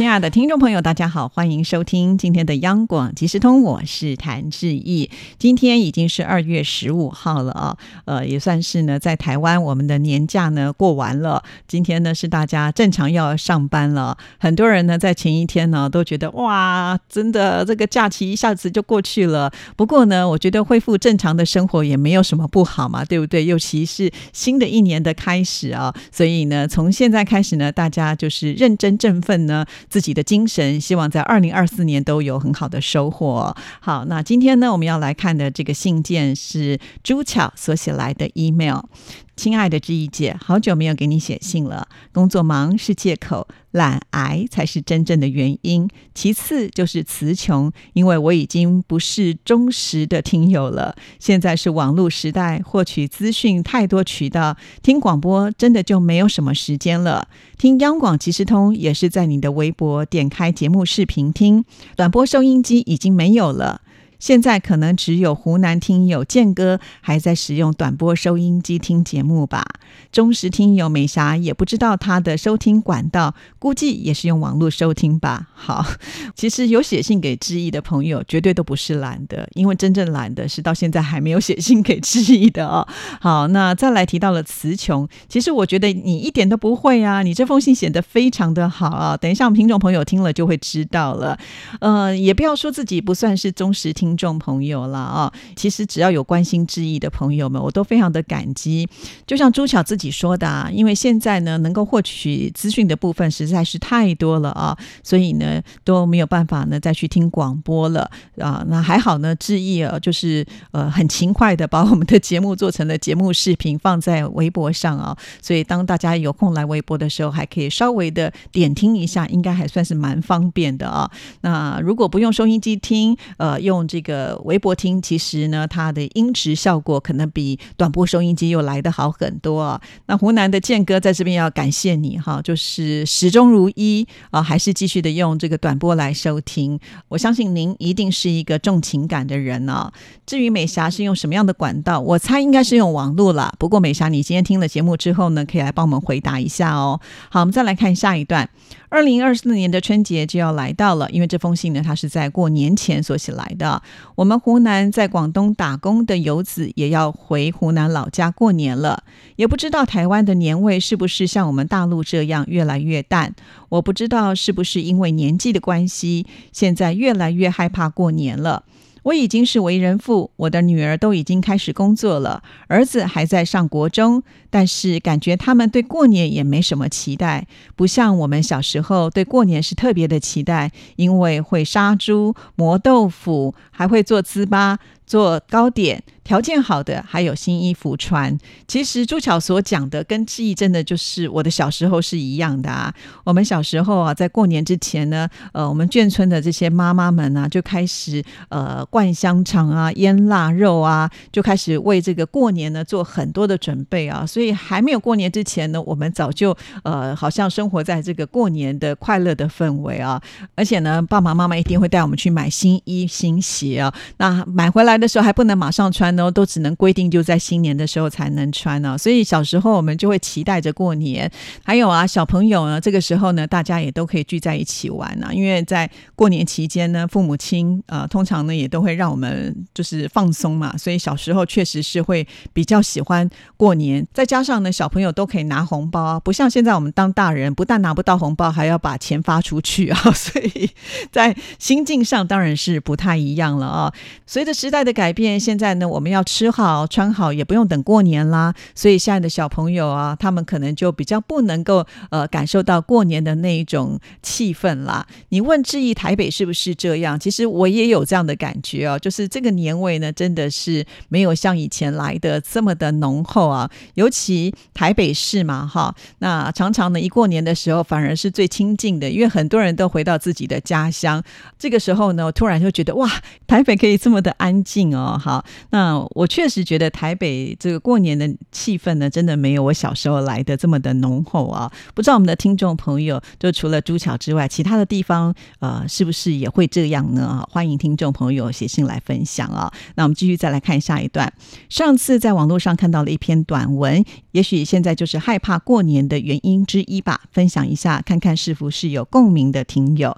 亲爱的听众朋友，大家好，欢迎收听今天的央广即时通，我是谭志毅。今天已经是二月十五号了啊，呃，也算是呢，在台湾我们的年假呢过完了。今天呢是大家正常要上班了，很多人呢在前一天呢都觉得哇，真的这个假期一下子就过去了。不过呢，我觉得恢复正常的生活也没有什么不好嘛，对不对？尤其是新的一年的开始啊，所以呢，从现在开始呢，大家就是认真振奋呢。自己的精神，希望在二零二四年都有很好的收获。好，那今天呢，我们要来看的这个信件是朱巧所写来的 email。亲爱的志毅姐，好久没有给你写信了。工作忙是借口，懒癌才是真正的原因。其次就是词穷，因为我已经不是忠实的听友了。现在是网络时代，获取资讯太多渠道，听广播真的就没有什么时间了。听央广即时通也是在你的微博点开节目视频听，短波收音机已经没有了。现在可能只有湖南听友建哥还在使用短波收音机听节目吧。忠实听友美霞也不知道他的收听管道，估计也是用网络收听吧。好，其实有写信给志毅的朋友，绝对都不是懒的，因为真正懒的是到现在还没有写信给志毅的哦。好，那再来提到了词穷，其实我觉得你一点都不会啊，你这封信写的非常的好啊。等一下，我们听众朋友听了就会知道了。呃，也不要说自己不算是忠实听。听众朋友了啊，其实只要有关心致意的朋友们，我都非常的感激。就像朱巧自己说的啊，因为现在呢，能够获取资讯的部分实在是太多了啊，所以呢都没有办法呢再去听广播了啊。那还好呢，致意啊，就是呃很勤快的把我们的节目做成了节目视频放在微博上啊，所以当大家有空来微博的时候，还可以稍微的点听一下，应该还算是蛮方便的啊。那如果不用收音机听，呃，用这这个微博听，其实呢，它的音质效果可能比短波收音机又来得好很多啊。那湖南的健哥在这边要感谢你哈，就是始终如一啊，还是继续的用这个短波来收听。我相信您一定是一个重情感的人啊。至于美霞是用什么样的管道，我猜应该是用网络了。不过美霞，你今天听了节目之后呢，可以来帮我们回答一下哦。好，我们再来看下一段。二零二四年的春节就要来到了，因为这封信呢，它是在过年前所写来的。我们湖南在广东打工的游子也要回湖南老家过年了，也不知道台湾的年味是不是像我们大陆这样越来越淡。我不知道是不是因为年纪的关系，现在越来越害怕过年了。我已经是为人父，我的女儿都已经开始工作了，儿子还在上国中，但是感觉他们对过年也没什么期待，不像我们小时候对过年是特别的期待，因为会杀猪、磨豆腐，还会做糍粑。做糕点，条件好的还有新衣服穿。其实朱巧所讲的跟志毅真的就是我的小时候是一样的啊。我们小时候啊，在过年之前呢，呃，我们眷村的这些妈妈们呢，就开始呃灌香肠啊、腌腊肉啊，就开始为这个过年呢做很多的准备啊。所以还没有过年之前呢，我们早就呃好像生活在这个过年的快乐的氛围啊。而且呢，爸爸妈妈一定会带我们去买新衣新鞋啊。那买回来。的时候还不能马上穿哦，都只能规定就在新年的时候才能穿呢。所以小时候我们就会期待着过年。还有啊，小朋友呢，这个时候呢，大家也都可以聚在一起玩呢。因为在过年期间呢，父母亲呃，通常呢也都会让我们就是放松嘛。所以小时候确实是会比较喜欢过年。再加上呢，小朋友都可以拿红包，不像现在我们当大人，不但拿不到红包，还要把钱发出去啊。所以在心境上当然是不太一样了啊。随着时代的改变，现在呢，我们要吃好穿好，也不用等过年啦。所以现在的小朋友啊，他们可能就比较不能够呃感受到过年的那一种气氛啦。你问质疑台北是不是这样？其实我也有这样的感觉哦，就是这个年味呢，真的是没有像以前来的这么的浓厚啊。尤其台北市嘛，哈，那常常呢，一过年的时候反而是最亲近的，因为很多人都回到自己的家乡。这个时候呢，突然就觉得哇，台北可以这么的安静。境哦。好，那我确实觉得台北这个过年的气氛呢，真的没有我小时候来的这么的浓厚啊。不知道我们的听众朋友，就除了朱桥之外，其他的地方呃，是不是也会这样呢？欢迎听众朋友写信来分享啊。那我们继续再来看下一段。上次在网络上看到了一篇短文，也许现在就是害怕过年的原因之一吧。分享一下，看看是否是有共鸣的听友。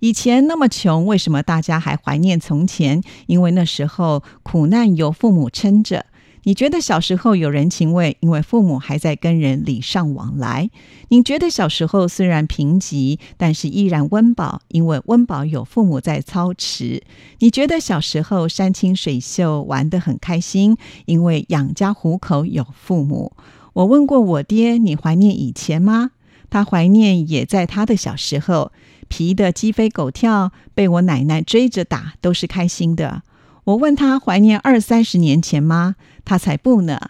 以前那么穷，为什么大家还怀念从前？因为那时候苦难由父母撑着。你觉得小时候有人情味，因为父母还在跟人礼尚往来。你觉得小时候虽然贫瘠，但是依然温饱，因为温饱有父母在操持。你觉得小时候山清水秀，玩得很开心，因为养家糊口有父母。我问过我爹，你怀念以前吗？他怀念也在他的小时候，皮的鸡飞狗跳，被我奶奶追着打，都是开心的。我问他怀念二三十年前吗？他才不呢。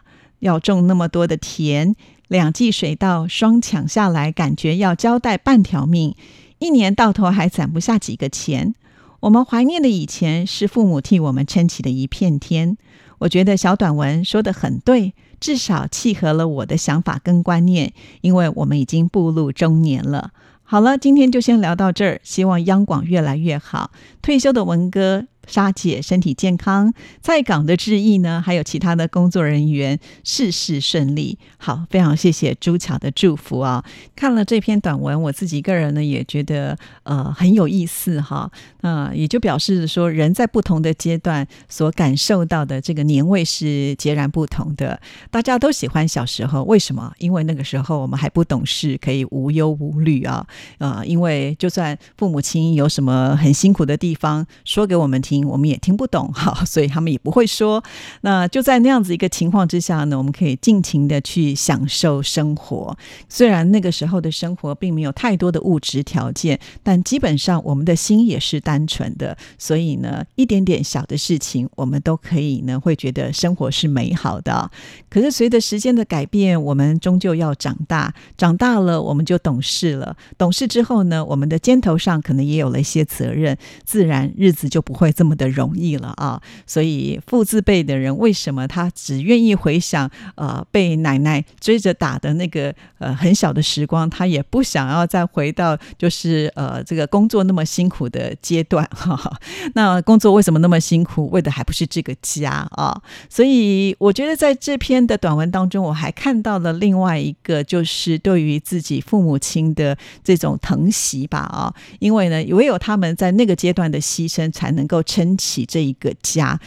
要种那么多的田，两季水稻双抢下来，感觉要交代半条命，一年到头还攒不下几个钱。我们怀念的以前，是父母替我们撑起的一片天。我觉得小短文说的很对，至少契合了我的想法跟观念，因为我们已经步入中年了。好了，今天就先聊到这儿，希望央广越来越好。退休的文哥。沙姐身体健康，在港的志毅呢，还有其他的工作人员事事顺利。好，非常谢谢朱巧的祝福啊！看了这篇短文，我自己个人呢也觉得呃很有意思哈。那也就表示说，人在不同的阶段所感受到的这个年味是截然不同的。大家都喜欢小时候，为什么？因为那个时候我们还不懂事，可以无忧无虑啊。呃，因为就算父母亲有什么很辛苦的地方，说给我们听。听我们也听不懂哈，所以他们也不会说。那就在那样子一个情况之下呢，我们可以尽情的去享受生活。虽然那个时候的生活并没有太多的物质条件，但基本上我们的心也是单纯的。所以呢，一点点小的事情，我们都可以呢会觉得生活是美好的。可是随着时间的改变，我们终究要长大，长大了我们就懂事了。懂事之后呢，我们的肩头上可能也有了一些责任，自然日子就不会这么。的容易了啊，所以父字辈的人为什么他只愿意回想呃被奶奶追着打的那个呃很小的时光，他也不想要再回到就是呃这个工作那么辛苦的阶段哈。那工作为什么那么辛苦？为的还不是这个家啊。所以我觉得在这篇的短文当中，我还看到了另外一个，就是对于自己父母亲的这种疼惜吧啊。因为呢，唯有他们在那个阶段的牺牲，才能够撑。起这一个家。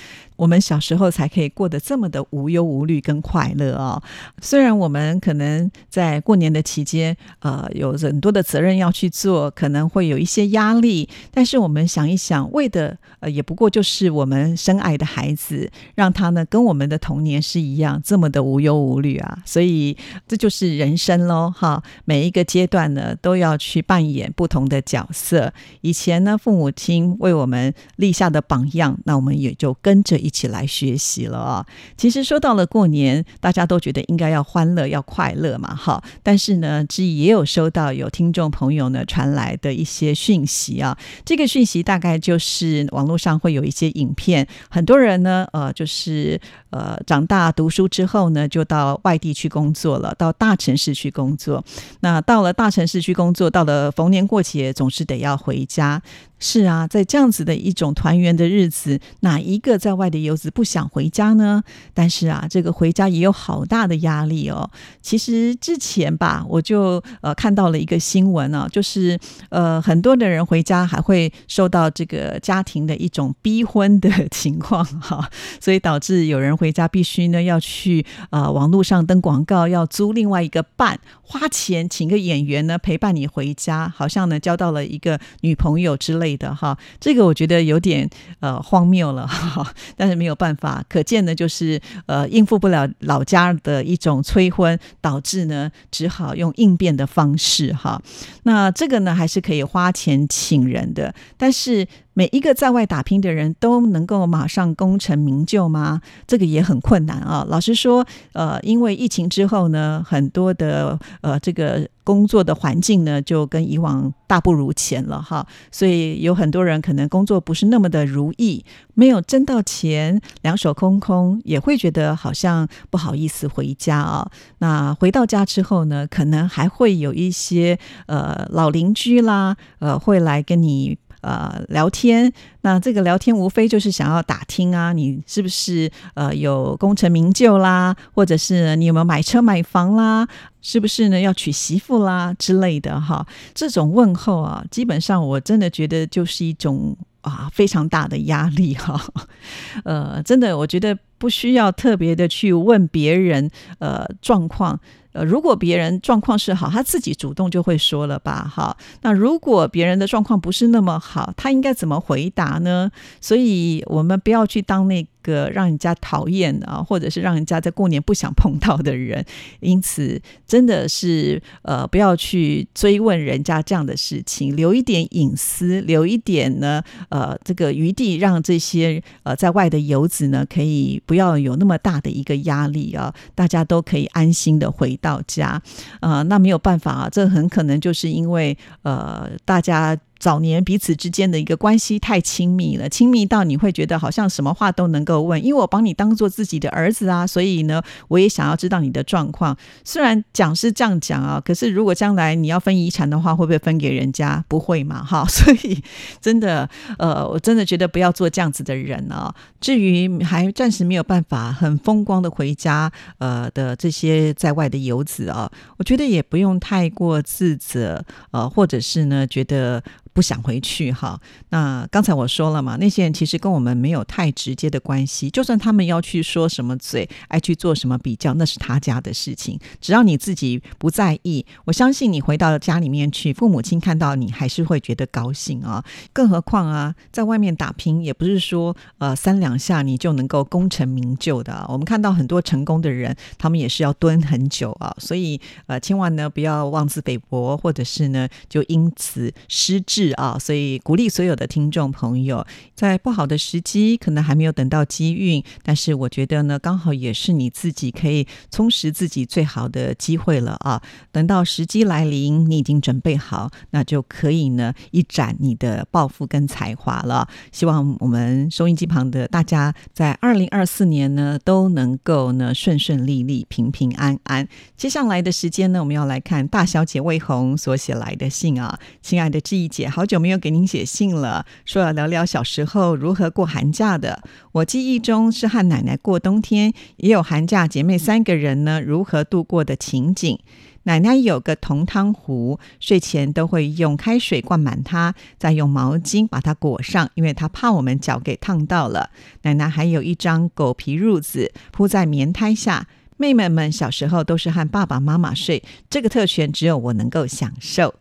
我们小时候才可以过得这么的无忧无虑跟快乐哦。虽然我们可能在过年的期间，呃，有很多的责任要去做，可能会有一些压力，但是我们想一想，为的呃，也不过就是我们深爱的孩子，让他呢跟我们的童年是一样，这么的无忧无虑啊。所以这就是人生喽，哈。每一个阶段呢，都要去扮演不同的角色。以前呢，父母亲为我们立下的榜样，那我们也就跟着。一起来学习了啊！其实说到了过年，大家都觉得应该要欢乐、要快乐嘛，哈。但是呢，之也有收到有听众朋友呢传来的一些讯息啊。这个讯息大概就是网络上会有一些影片，很多人呢，呃，就是呃，长大读书之后呢，就到外地去工作了，到大城市去工作。那到了大城市去工作，到了逢年过节，总是得要回家。是啊，在这样子的一种团圆的日子，哪一个在外的游子不想回家呢？但是啊，这个回家也有好大的压力哦。其实之前吧，我就呃看到了一个新闻啊，就是呃很多的人回家还会受到这个家庭的一种逼婚的 情况哈，所以导致有人回家必须呢要去啊网络上登广告，要租另外一个伴，花钱请个演员呢陪伴你回家，好像呢交到了一个女朋友之类。的哈，这个我觉得有点呃荒谬了哈，但是没有办法，可见呢就是呃应付不了老家的一种催婚，导致呢只好用应变的方式哈。那这个呢还是可以花钱请人的，但是每一个在外打拼的人都能够马上功成名就吗？这个也很困难啊。老实说，呃，因为疫情之后呢，很多的呃这个工作的环境呢，就跟以往大不如前了哈。所以有很多人可能工作不是那么的如意，没有挣到钱，两手空空，也会觉得好像不好意思回家啊。那回到家之后呢，可能还会有一些呃老邻居啦，呃会来跟你。呃，聊天，那这个聊天无非就是想要打听啊，你是不是呃有功成名就啦，或者是你有没有买车买房啦，是不是呢要娶媳妇啦之类的哈？这种问候啊，基本上我真的觉得就是一种啊非常大的压力哈。呃，真的，我觉得不需要特别的去问别人呃状况。呃，如果别人状况是好，他自己主动就会说了吧，哈。那如果别人的状况不是那么好，他应该怎么回答呢？所以我们不要去当那。个让人家讨厌啊，或者是让人家在过年不想碰到的人，因此真的是呃，不要去追问人家这样的事情，留一点隐私，留一点呢呃这个余地，让这些呃在外的游子呢，可以不要有那么大的一个压力啊，大家都可以安心的回到家啊。那没有办法啊，这很可能就是因为呃大家。早年彼此之间的一个关系太亲密了，亲密到你会觉得好像什么话都能够问，因为我把你当做自己的儿子啊，所以呢，我也想要知道你的状况。虽然讲是这样讲啊，可是如果将来你要分遗产的话，会不会分给人家？不会嘛，哈。所以真的，呃，我真的觉得不要做这样子的人啊。至于还暂时没有办法很风光的回家，呃的这些在外的游子啊，我觉得也不用太过自责，呃，或者是呢，觉得。不想回去哈。那刚才我说了嘛，那些人其实跟我们没有太直接的关系。就算他们要去说什么嘴，爱去做什么比较，那是他家的事情。只要你自己不在意，我相信你回到家里面去，父母亲看到你还是会觉得高兴啊。更何况啊，在外面打拼也不是说呃三两下你就能够功成名就的。我们看到很多成功的人，他们也是要蹲很久啊。所以呃，千万呢不要妄自菲薄，或者是呢就因此失志。是啊，所以鼓励所有的听众朋友，在不好的时机，可能还没有等到机运，但是我觉得呢，刚好也是你自己可以充实自己最好的机会了啊！等到时机来临，你已经准备好，那就可以呢一展你的抱负跟才华了。希望我们收音机旁的大家，在二零二四年呢，都能够呢顺顺利利、平平安安。接下来的时间呢，我们要来看大小姐魏红所写来的信啊，亲爱的志毅姐。好久没有给您写信了，说要聊聊小时候如何过寒假的。我记忆中是和奶奶过冬天，也有寒假姐妹三个人呢如何度过的情景。奶奶有个铜汤壶，睡前都会用开水灌满它，再用毛巾把它裹上，因为她怕我们脚给烫到了。奶奶还有一张狗皮褥子铺在棉胎下，妹妹们小时候都是和爸爸妈妈睡，这个特权只有我能够享受。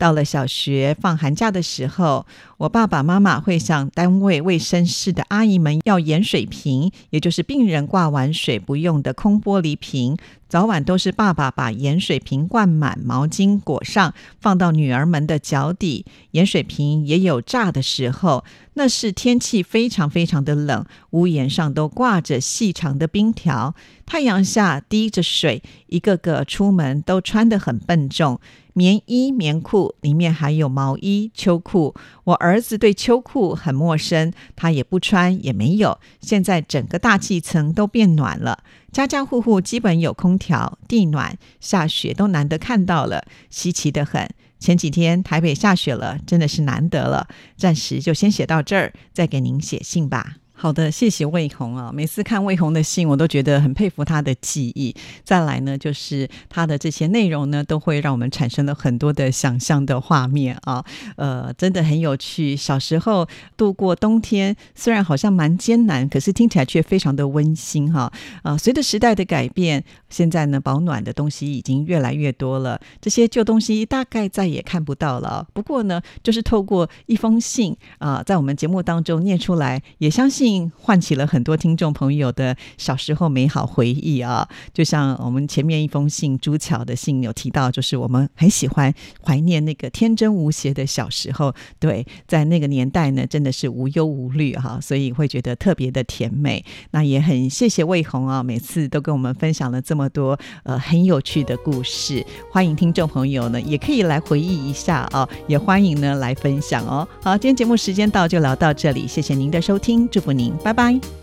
到了小学放寒假的时候，我爸爸妈妈会向单位卫生室的阿姨们要盐水瓶，也就是病人挂完水不用的空玻璃瓶。早晚都是爸爸把盐水瓶灌满，毛巾裹上，放到女儿们的脚底。盐水瓶也有炸的时候，那是天气非常非常的冷，屋檐上都挂着细长的冰条，太阳下滴着水，一个个出门都穿得很笨重。棉衣、棉裤里面还有毛衣、秋裤。我儿子对秋裤很陌生，他也不穿，也没有。现在整个大气层都变暖了，家家户户基本有空调、地暖，下雪都难得看到了，稀奇的很。前几天台北下雪了，真的是难得了。暂时就先写到这儿，再给您写信吧。好的，谢谢魏红啊！每次看魏红的信，我都觉得很佩服他的记忆。再来呢，就是他的这些内容呢，都会让我们产生了很多的想象的画面啊。呃，真的很有趣。小时候度过冬天，虽然好像蛮艰难，可是听起来却非常的温馨哈。啊，随着时代的改变，现在呢，保暖的东西已经越来越多了，这些旧东西大概再也看不到了。不过呢，就是透过一封信啊，在我们节目当中念出来，也相信。唤起了很多听众朋友的小时候美好回忆啊。就像我们前面一封信朱巧的信有提到，就是我们很喜欢怀念那个天真无邪的小时候。对，在那个年代呢，真的是无忧无虑哈，所以会觉得特别的甜美。那也很谢谢魏红啊，每次都跟我们分享了这么多呃很有趣的故事。欢迎听众朋友呢，也可以来回忆一下啊，也欢迎呢来分享哦。好，今天节目时间到，就聊到这里，谢谢您的收听，祝福您，拜拜。